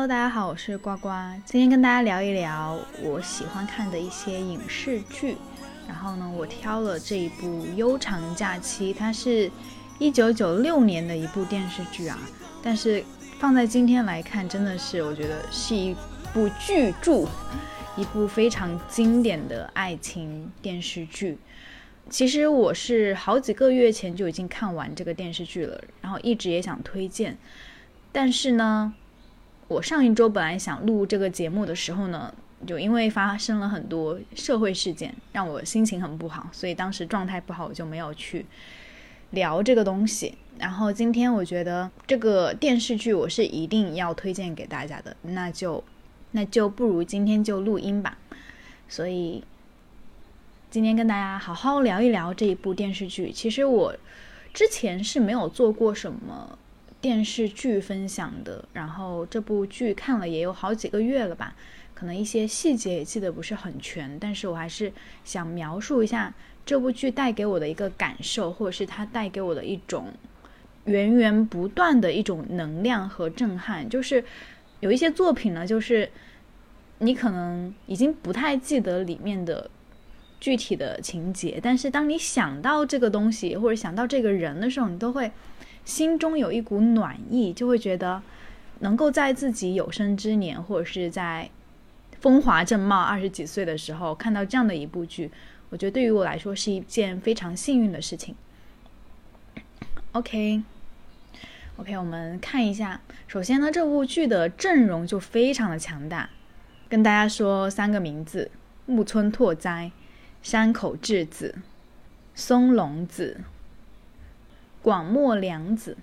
Hello，大家好，我是呱呱，今天跟大家聊一聊我喜欢看的一些影视剧。然后呢，我挑了这一部《悠长假期》，它是一九九六年的一部电视剧啊。但是放在今天来看，真的是我觉得是一部巨著，一部非常经典的爱情电视剧。其实我是好几个月前就已经看完这个电视剧了，然后一直也想推荐，但是呢。我上一周本来想录这个节目的时候呢，就因为发生了很多社会事件，让我心情很不好，所以当时状态不好，我就没有去聊这个东西。然后今天我觉得这个电视剧我是一定要推荐给大家的，那就那就不如今天就录音吧。所以今天跟大家好好聊一聊这一部电视剧。其实我之前是没有做过什么。电视剧分享的，然后这部剧看了也有好几个月了吧，可能一些细节也记得不是很全，但是我还是想描述一下这部剧带给我的一个感受，或者是它带给我的一种源源不断的一种能量和震撼。就是有一些作品呢，就是你可能已经不太记得里面的具体的情节，但是当你想到这个东西或者想到这个人的时候，你都会。心中有一股暖意，就会觉得能够在自己有生之年，或者是在风华正茂二十几岁的时候看到这样的一部剧，我觉得对于我来说是一件非常幸运的事情。OK，OK，我们看一下，首先呢，这部剧的阵容就非常的强大，跟大家说三个名字：木村拓哉、山口智子、松隆子。广末凉子，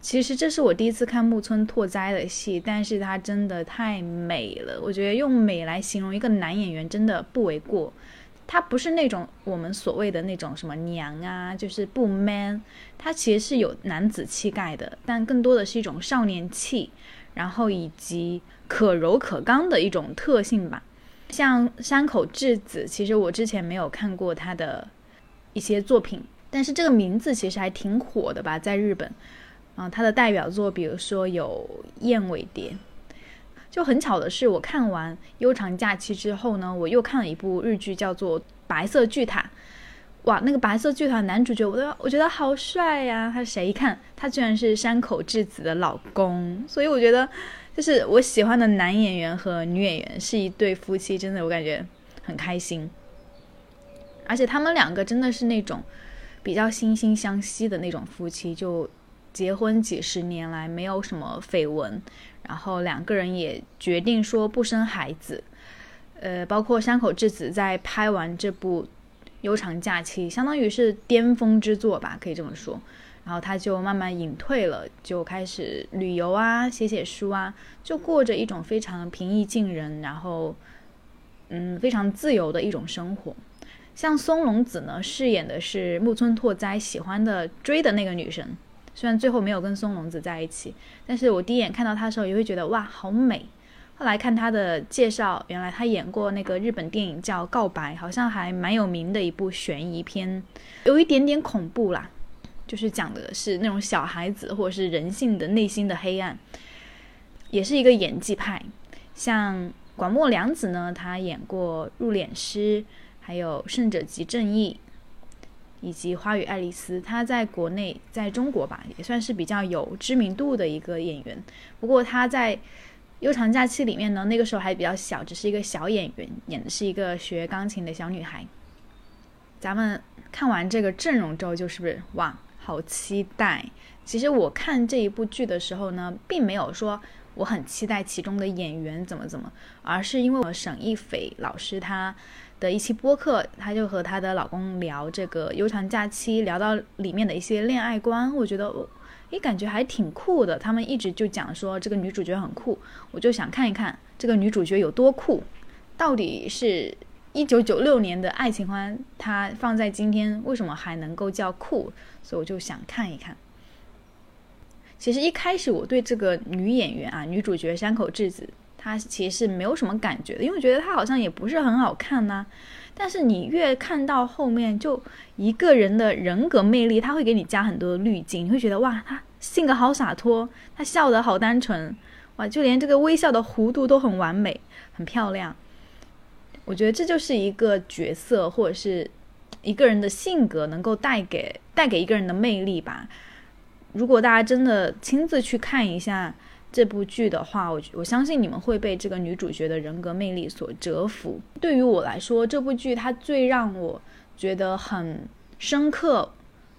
其实这是我第一次看木村拓哉的戏，但是他真的太美了。我觉得用美来形容一个男演员真的不为过。他不是那种我们所谓的那种什么娘啊，就是不 man。他其实是有男子气概的，但更多的是一种少年气，然后以及可柔可刚的一种特性吧。像山口智子，其实我之前没有看过他的一些作品。但是这个名字其实还挺火的吧，在日本，啊，他的代表作比如说有《燕尾蝶》，就很巧的是，我看完《悠长假期》之后呢，我又看了一部日剧，叫做《白色巨塔》。哇，那个白色巨塔男主角，我都我觉得好帅呀！他谁？一看他居然是山口智子的老公，所以我觉得就是我喜欢的男演员和女演员是一对夫妻，真的我感觉很开心。而且他们两个真的是那种。比较惺惺相惜的那种夫妻，就结婚几十年来没有什么绯闻，然后两个人也决定说不生孩子。呃，包括山口智子在拍完这部《悠长假期》，相当于是巅峰之作吧，可以这么说。然后他就慢慢隐退了，就开始旅游啊，写写书啊，就过着一种非常平易近人，然后嗯，非常自由的一种生活。像松隆子呢，饰演的是木村拓哉喜欢的追的那个女神，虽然最后没有跟松隆子在一起，但是我第一眼看到她的时候也会觉得哇，好美。后来看她的介绍，原来她演过那个日本电影叫《告白》，好像还蛮有名的一部悬疑片，有一点点恐怖啦，就是讲的是那种小孩子或者是人性的内心的黑暗，也是一个演技派。像广末凉子呢，她演过《入殓师》。还有《胜者即正义》，以及《花与爱丽丝》，她在国内，在中国吧，也算是比较有知名度的一个演员。不过她在《悠长假期》里面呢，那个时候还比较小，只是一个小演员，演的是一个学钢琴的小女孩。咱们看完这个阵容之后，就是不是哇，好期待！其实我看这一部剧的时候呢，并没有说我很期待其中的演员怎么怎么，而是因为我沈一斐老师他。的一期播客，她就和她的老公聊这个悠长假期，聊到里面的一些恋爱观，我觉得我，诶，感觉还挺酷的。他们一直就讲说这个女主角很酷，我就想看一看这个女主角有多酷，到底是一九九六年的爱情观，它放在今天为什么还能够叫酷？所以我就想看一看。其实一开始我对这个女演员啊，女主角山口智子。她其实是没有什么感觉的，因为觉得她好像也不是很好看呐。但是你越看到后面，就一个人的人格魅力，他会给你加很多的滤镜，你会觉得哇，他性格好洒脱，他笑得好单纯，哇，就连这个微笑的弧度都很完美，很漂亮。我觉得这就是一个角色或者是一个人的性格能够带给带给一个人的魅力吧。如果大家真的亲自去看一下这部剧的话，我我相信你们会被这个女主角的人格魅力所折服。对于我来说，这部剧它最让我觉得很深刻。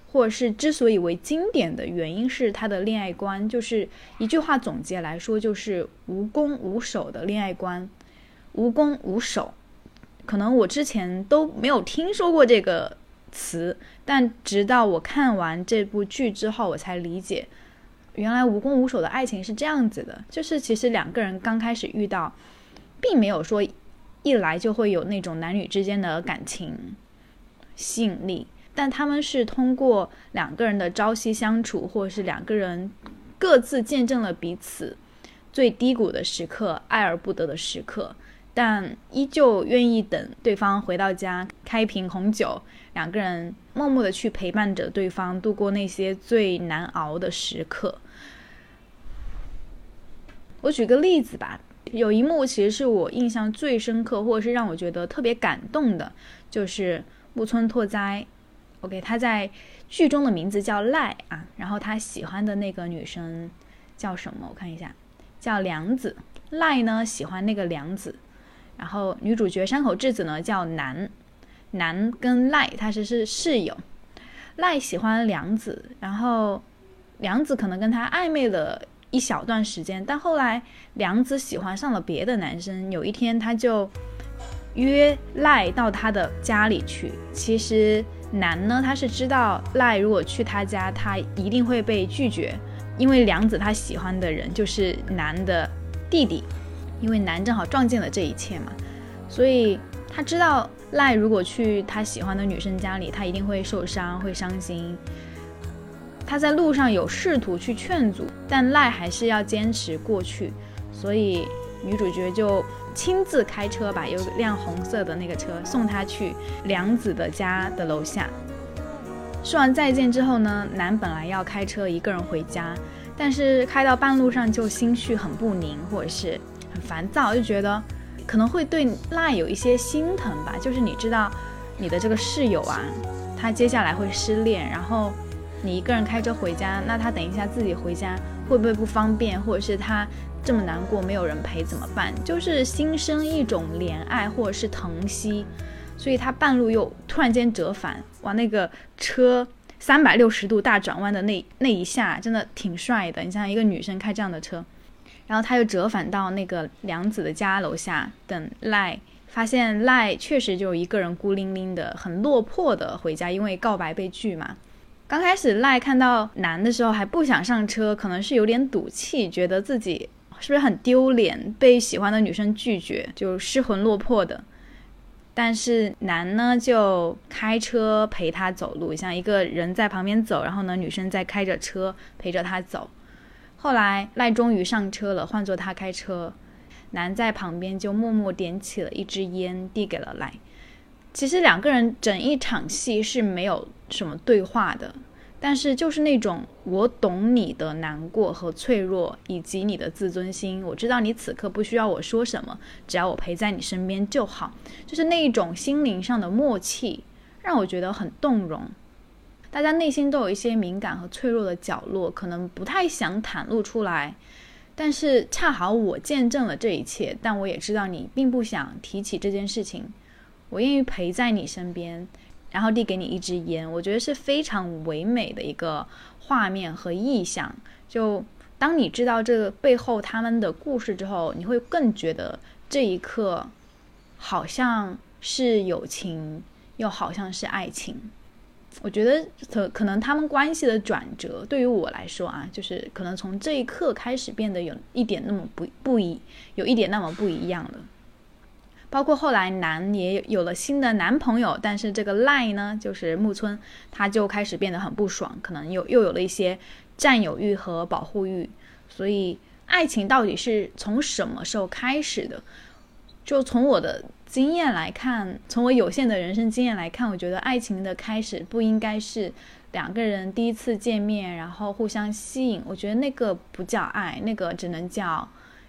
或者是之所以为经典的原因是它的恋爱观，就是一句话总结来说，就是无攻无守的恋爱观。无攻无守，可能我之前都没有听说过这个词，但直到我看完这部剧之后，我才理解，原来无攻无守的爱情是这样子的。就是其实两个人刚开始遇到，并没有说一来就会有那种男女之间的感情吸引力。但他们是通过两个人的朝夕相处，或者是两个人各自见证了彼此最低谷的时刻、爱而不得的时刻，但依旧愿意等对方回到家，开一瓶红酒，两个人默默的去陪伴着对方，度过那些最难熬的时刻。我举个例子吧，有一幕其实是我印象最深刻，或者是让我觉得特别感动的，就是木村拓哉。OK，他在剧中的名字叫赖啊，然后他喜欢的那个女生叫什么？我看一下，叫梁子。赖呢喜欢那个梁子，然后女主角山口智子呢叫南。南跟赖他是是室友，赖喜欢凉子，然后凉子可能跟他暧昧了一小段时间，但后来凉子喜欢上了别的男生，有一天他就约赖到他的家里去，其实。男呢，他是知道赖如果去他家，他一定会被拒绝，因为梁子他喜欢的人就是男的弟弟，因为男正好撞见了这一切嘛，所以他知道赖如果去他喜欢的女生家里，他一定会受伤，会伤心。他在路上有试图去劝阻，但赖还是要坚持过去，所以女主角就。亲自开车吧，有辆红色的那个车送他去梁子的家的楼下。说完再见之后呢，男本来要开车一个人回家，但是开到半路上就心绪很不宁，或者是很烦躁，就觉得可能会对赖有一些心疼吧。就是你知道你的这个室友啊，他接下来会失恋，然后你一个人开车回家，那他等一下自己回家会不会不方便，或者是他？这么难过，没有人陪怎么办？就是心生一种怜爱或者是疼惜，所以他半路又突然间折返，哇，那个车三百六十度大转弯的那那一下，真的挺帅的。你像一个女生开这样的车，然后他又折返到那个梁子的家楼下等赖，发现赖确实就一个人孤零零的，很落魄的回家，因为告白被拒嘛。刚开始赖看到男的时候还不想上车，可能是有点赌气，觉得自己。是不是很丢脸？被喜欢的女生拒绝，就失魂落魄的。但是男呢，就开车陪他走路，像一个人在旁边走，然后呢，女生在开着车陪着他走。后来赖终于上车了，换作他开车，男在旁边就默默点起了一支烟，递给了赖。其实两个人整一场戏是没有什么对话的。但是就是那种我懂你的难过和脆弱，以及你的自尊心。我知道你此刻不需要我说什么，只要我陪在你身边就好。就是那一种心灵上的默契，让我觉得很动容。大家内心都有一些敏感和脆弱的角落，可能不太想袒露出来。但是恰好我见证了这一切，但我也知道你并不想提起这件事情。我愿意陪在你身边。然后递给你一支烟，我觉得是非常唯美的一个画面和意象。就当你知道这个背后他们的故事之后，你会更觉得这一刻好像是友情，又好像是爱情。我觉得可可能他们关系的转折，对于我来说啊，就是可能从这一刻开始变得有一点那么不不一，有一点那么不一样了。包括后来男也有了新的男朋友，但是这个赖呢，就是木村，他就开始变得很不爽，可能又又有了一些占有欲和保护欲。所以爱情到底是从什么时候开始的？就从我的经验来看，从我有限的人生经验来看，我觉得爱情的开始不应该是两个人第一次见面，然后互相吸引。我觉得那个不叫爱，那个只能叫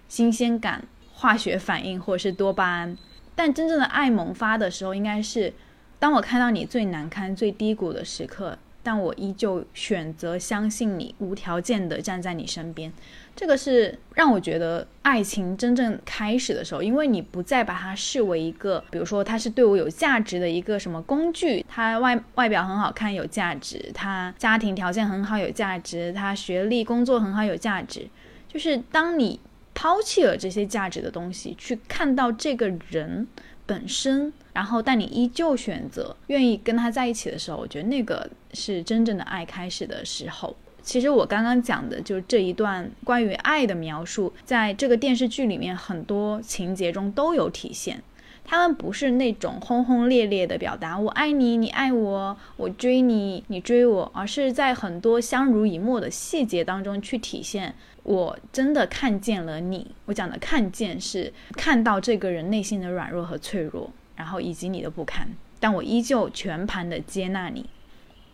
新鲜感、化学反应或者是多巴胺。但真正的爱萌发的时候，应该是当我看到你最难堪、最低谷的时刻。但我依旧选择相信你，无条件的站在你身边，这个是让我觉得爱情真正开始的时候，因为你不再把它视为一个，比如说他是对我有价值的一个什么工具，他外外表很好看有价值，他家庭条件很好有价值，他学历工作很好有价值，就是当你抛弃了这些价值的东西，去看到这个人。本身，然后但你依旧选择愿意跟他在一起的时候，我觉得那个是真正的爱开始的时候。其实我刚刚讲的就这一段关于爱的描述，在这个电视剧里面很多情节中都有体现。他们不是那种轰轰烈烈的表达“我爱你，你爱我，我追你，你追我”，而是在很多相濡以沫的细节当中去体现。我真的看见了你。我讲的看见是看到这个人内心的软弱和脆弱，然后以及你的不堪，但我依旧全盘的接纳你。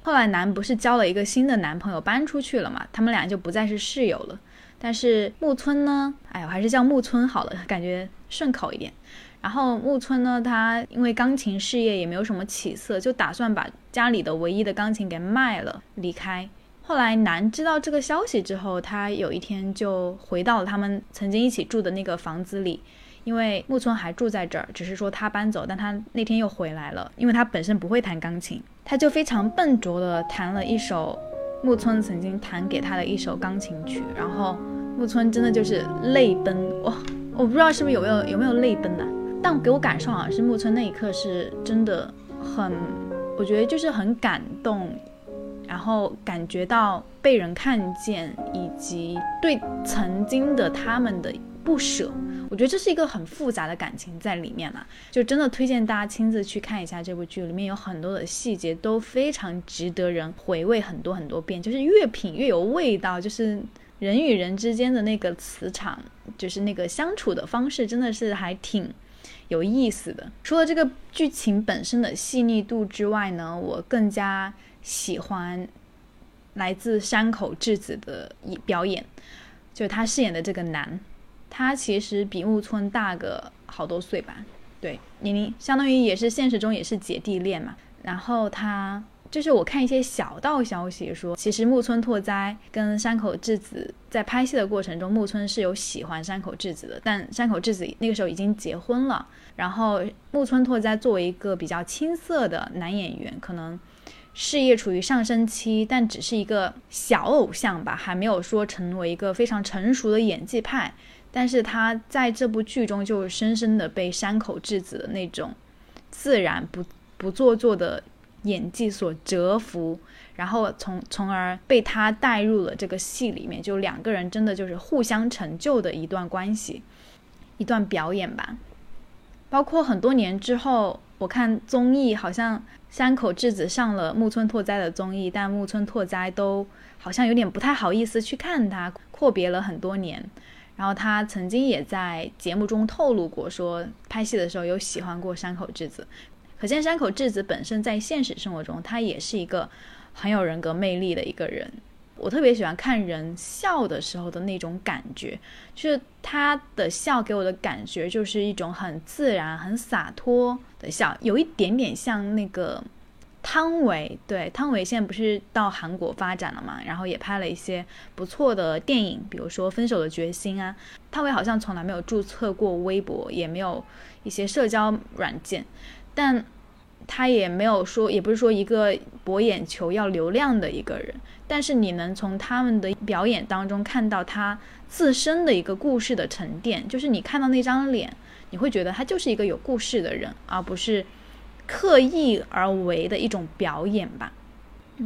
后来南不是交了一个新的男朋友，搬出去了嘛？他们俩就不再是室友了。但是木村呢？哎，我还是叫木村好了，感觉顺口一点。然后木村呢，他因为钢琴事业也没有什么起色，就打算把家里的唯一的钢琴给卖了离开。后来南知道这个消息之后，他有一天就回到了他们曾经一起住的那个房子里，因为木村还住在这儿，只是说他搬走，但他那天又回来了，因为他本身不会弹钢琴，他就非常笨拙的弹了一首木村曾经弹给他的一首钢琴曲，然后木村真的就是泪奔哇！我不知道是不是有没有有没有泪奔呢？但给我感受好像是木村那一刻是真的很，我觉得就是很感动，然后感觉到被人看见，以及对曾经的他们的不舍。我觉得这是一个很复杂的感情在里面了，就真的推荐大家亲自去看一下这部剧，里面有很多的细节都非常值得人回味很多很多遍，就是越品越有味道，就是人与人之间的那个磁场，就是那个相处的方式，真的是还挺。有意思的，除了这个剧情本身的细腻度之外呢，我更加喜欢来自山口智子的表演，就是他饰演的这个男，他其实比木村大个好多岁吧，对，年龄相当于也是现实中也是姐弟恋嘛，然后他。就是我看一些小道消息说，其实木村拓哉跟山口智子在拍戏的过程中，木村是有喜欢山口智子的，但山口智子那个时候已经结婚了。然后木村拓哉作为一个比较青涩的男演员，可能事业处于上升期，但只是一个小偶像吧，还没有说成为一个非常成熟的演技派。但是他在这部剧中就深深的被山口智子的那种自然不不做作的。演技所折服，然后从从而被他带入了这个戏里面，就两个人真的就是互相成就的一段关系，一段表演吧。包括很多年之后，我看综艺，好像山口智子上了木村拓哉的综艺，但木村拓哉都好像有点不太好意思去看他，阔别了很多年。然后他曾经也在节目中透露过，说拍戏的时候有喜欢过山口智子。可见山口智子本身在现实生活中，他也是一个很有人格魅力的一个人。我特别喜欢看人笑的时候的那种感觉，就是他的笑给我的感觉就是一种很自然、很洒脱的笑，有一点点像那个汤唯。对，汤唯现在不是到韩国发展了嘛，然后也拍了一些不错的电影，比如说《分手的决心》啊。汤唯好像从来没有注册过微博，也没有一些社交软件。但他也没有说，也不是说一个博眼球要流量的一个人，但是你能从他们的表演当中看到他自身的一个故事的沉淀，就是你看到那张脸，你会觉得他就是一个有故事的人，而不是刻意而为的一种表演吧。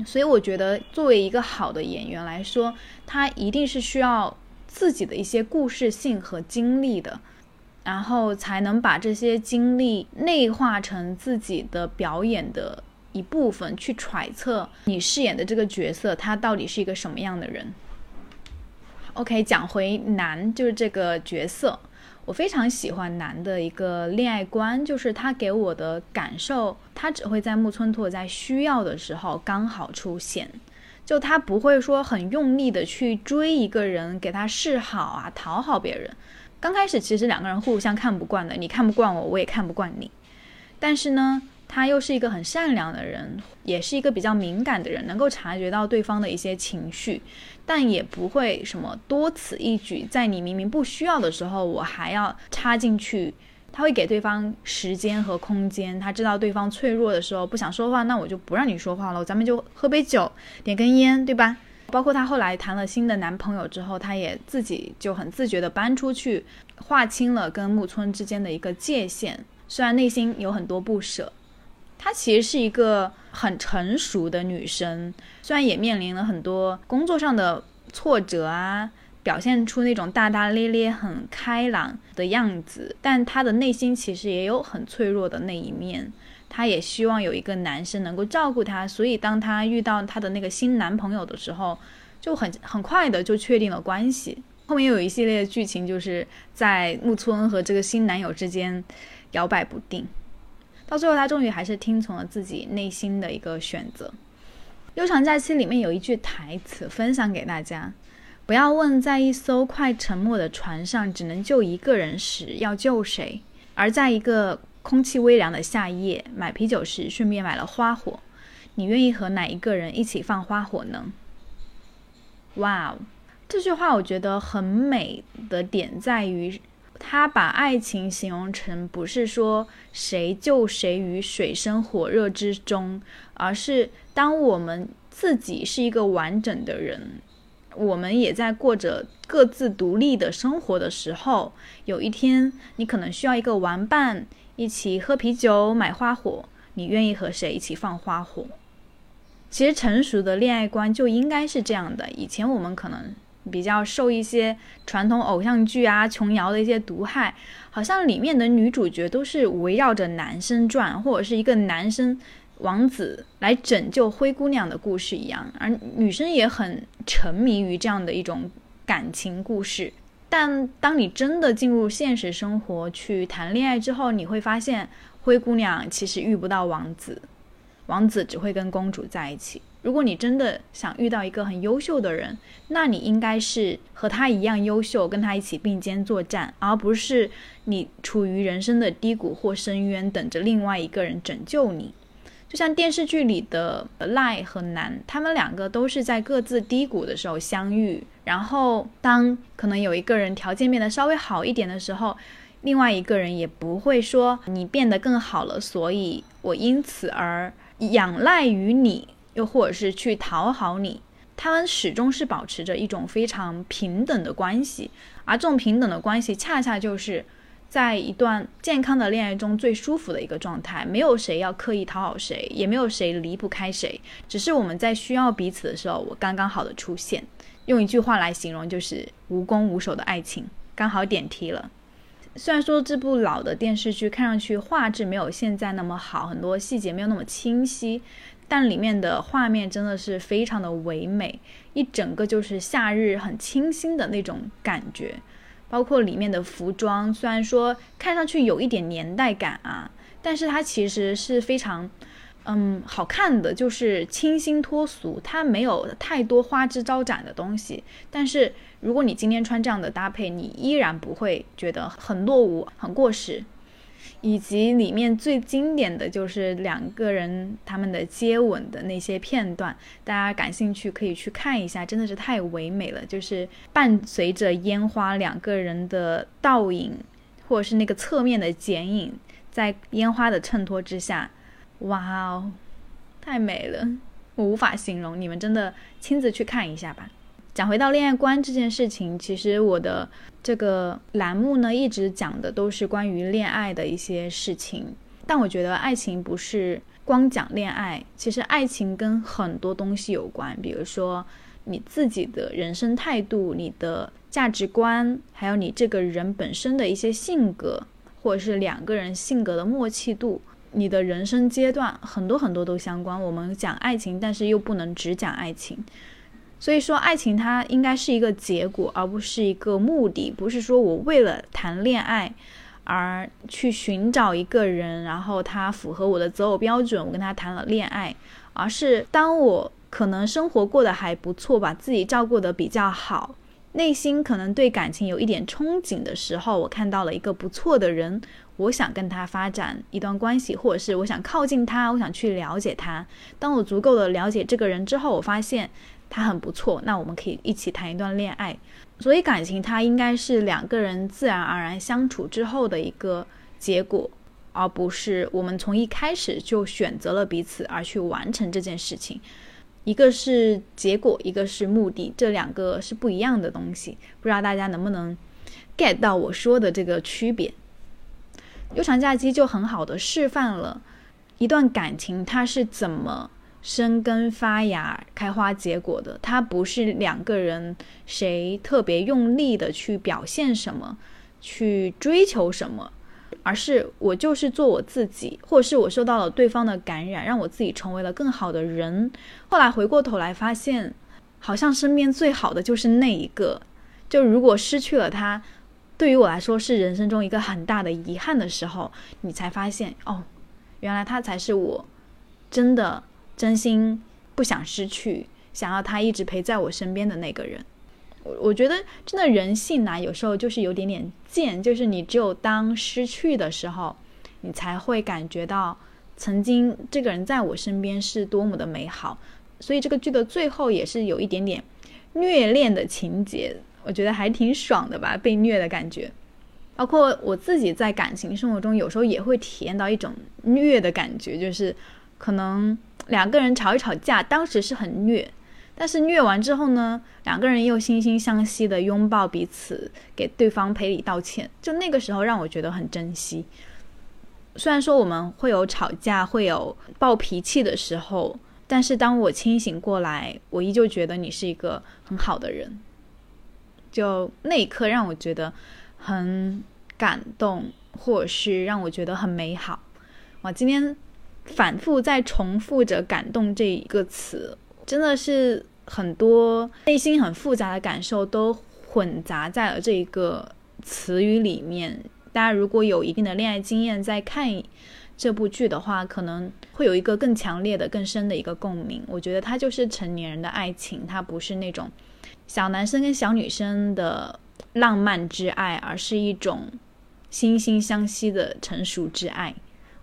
所以我觉得，作为一个好的演员来说，他一定是需要自己的一些故事性和经历的。然后才能把这些经历内化成自己的表演的一部分，去揣测你饰演的这个角色他到底是一个什么样的人。OK，讲回男就是这个角色，我非常喜欢男的一个恋爱观，就是他给我的感受，他只会在木村拓哉需要的时候刚好出现，就他不会说很用力的去追一个人，给他示好啊，讨好别人。刚开始其实两个人互相看不惯的，你看不惯我，我也看不惯你。但是呢，他又是一个很善良的人，也是一个比较敏感的人，能够察觉到对方的一些情绪，但也不会什么多此一举，在你明明不需要的时候，我还要插进去。他会给对方时间和空间，他知道对方脆弱的时候不想说话，那我就不让你说话了，咱们就喝杯酒，点根烟，对吧？包括她后来谈了新的男朋友之后，她也自己就很自觉地搬出去，划清了跟木村之间的一个界限。虽然内心有很多不舍，她其实是一个很成熟的女生，虽然也面临了很多工作上的挫折啊，表现出那种大大咧咧、很开朗的样子，但她的内心其实也有很脆弱的那一面。她也希望有一个男生能够照顾她，所以当她遇到她的那个新男朋友的时候，就很很快的就确定了关系。后面又有一系列的剧情，就是在木村和这个新男友之间摇摆不定。到最后，她终于还是听从了自己内心的一个选择。《悠长假期》里面有一句台词分享给大家：不要问在一艘快沉没的船上只能救一个人时要救谁，而在一个。空气微凉的夏夜，买啤酒时顺便买了花火。你愿意和哪一个人一起放花火呢？哇，这句话我觉得很美的点在于，他把爱情形容成不是说谁救谁于水深火热之中，而是当我们自己是一个完整的人，我们也在过着各自独立的生活的时候，有一天你可能需要一个玩伴。一起喝啤酒、买花火，你愿意和谁一起放花火？其实成熟的恋爱观就应该是这样的。以前我们可能比较受一些传统偶像剧啊、琼瑶的一些毒害，好像里面的女主角都是围绕着男生转，或者是一个男生王子来拯救灰姑娘的故事一样，而女生也很沉迷于这样的一种感情故事。但当你真的进入现实生活去谈恋爱之后，你会发现灰姑娘其实遇不到王子，王子只会跟公主在一起。如果你真的想遇到一个很优秀的人，那你应该是和他一样优秀，跟他一起并肩作战，而不是你处于人生的低谷或深渊，等着另外一个人拯救你。就像电视剧里的赖和南，他们两个都是在各自低谷的时候相遇，然后当可能有一个人条件变得稍微好一点的时候，另外一个人也不会说你变得更好了，所以我因此而仰赖于你，又或者是去讨好你。他们始终是保持着一种非常平等的关系，而这种平等的关系恰恰就是。在一段健康的恋爱中，最舒服的一个状态，没有谁要刻意讨好谁，也没有谁离不开谁，只是我们在需要彼此的时候，我刚刚好的出现。用一句话来形容，就是无功无守的爱情，刚好点题了。虽然说这部老的电视剧看上去画质没有现在那么好，很多细节没有那么清晰，但里面的画面真的是非常的唯美，一整个就是夏日很清新的那种感觉。包括里面的服装，虽然说看上去有一点年代感啊，但是它其实是非常，嗯，好看的，就是清新脱俗，它没有太多花枝招展的东西。但是如果你今天穿这样的搭配，你依然不会觉得很落伍、很过时。以及里面最经典的就是两个人他们的接吻的那些片段，大家感兴趣可以去看一下，真的是太唯美了。就是伴随着烟花，两个人的倒影，或者是那个侧面的剪影，在烟花的衬托之下，哇哦，太美了，我无法形容，你们真的亲自去看一下吧。讲回到恋爱观这件事情，其实我的这个栏目呢，一直讲的都是关于恋爱的一些事情。但我觉得爱情不是光讲恋爱，其实爱情跟很多东西有关，比如说你自己的人生态度、你的价值观，还有你这个人本身的一些性格，或者是两个人性格的默契度，你的人生阶段，很多很多都相关。我们讲爱情，但是又不能只讲爱情。所以说，爱情它应该是一个结果，而不是一个目的。不是说我为了谈恋爱而去寻找一个人，然后他符合我的择偶标准，我跟他谈了恋爱。而是当我可能生活过得还不错，把自己照顾得比较好，内心可能对感情有一点憧憬的时候，我看到了一个不错的人，我想跟他发展一段关系，或者是我想靠近他，我想去了解他。当我足够的了解这个人之后，我发现他很不错，那我们可以一起谈一段恋爱。所以感情它应该是两个人自然而然相处之后的一个结果，而不是我们从一开始就选择了彼此而去完成这件事情。一个是结果，一个是目的，这两个是不一样的东西。不知道大家能不能 get 到我说的这个区别？悠长假期就很好的示范了一段感情它是怎么生根发芽、开花结果的。它不是两个人谁特别用力的去表现什么，去追求什么。而是我就是做我自己，或者是我受到了对方的感染，让我自己成为了更好的人。后来回过头来发现，好像身边最好的就是那一个。就如果失去了他，对于我来说是人生中一个很大的遗憾的时候，你才发现哦，原来他才是我真的真心不想失去，想要他一直陪在我身边的那个人。我我觉得真的人性呐，有时候就是有点点贱，就是你只有当失去的时候，你才会感觉到曾经这个人在我身边是多么的美好。所以这个剧的最后也是有一点点虐恋的情节，我觉得还挺爽的吧，被虐的感觉。包括我自己在感情生活中，有时候也会体验到一种虐的感觉，就是可能两个人吵一吵架，当时是很虐。但是虐完之后呢，两个人又惺惺相惜的拥抱彼此，给对方赔礼道歉，就那个时候让我觉得很珍惜。虽然说我们会有吵架，会有暴脾气的时候，但是当我清醒过来，我依旧觉得你是一个很好的人。就那一刻让我觉得很感动，或者是让我觉得很美好。哇，今天反复在重复着“感动”这一个词。真的是很多内心很复杂的感受都混杂在了这一个词语里面。大家如果有一定的恋爱经验，在看这部剧的话，可能会有一个更强烈的、更深的一个共鸣。我觉得它就是成年人的爱情，它不是那种小男生跟小女生的浪漫之爱，而是一种惺惺相惜的成熟之爱。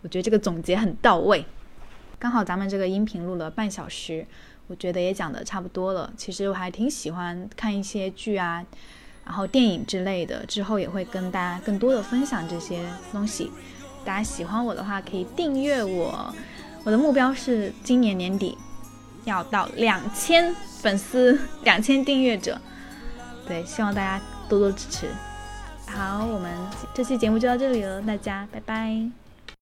我觉得这个总结很到位。刚好咱们这个音频录了半小时。我觉得也讲的差不多了。其实我还挺喜欢看一些剧啊，然后电影之类的。之后也会跟大家更多的分享这些东西。大家喜欢我的话，可以订阅我。我的目标是今年年底要到两千粉丝，两千订阅者。对，希望大家多多支持。好，我们这期节目就到这里了，大家拜拜。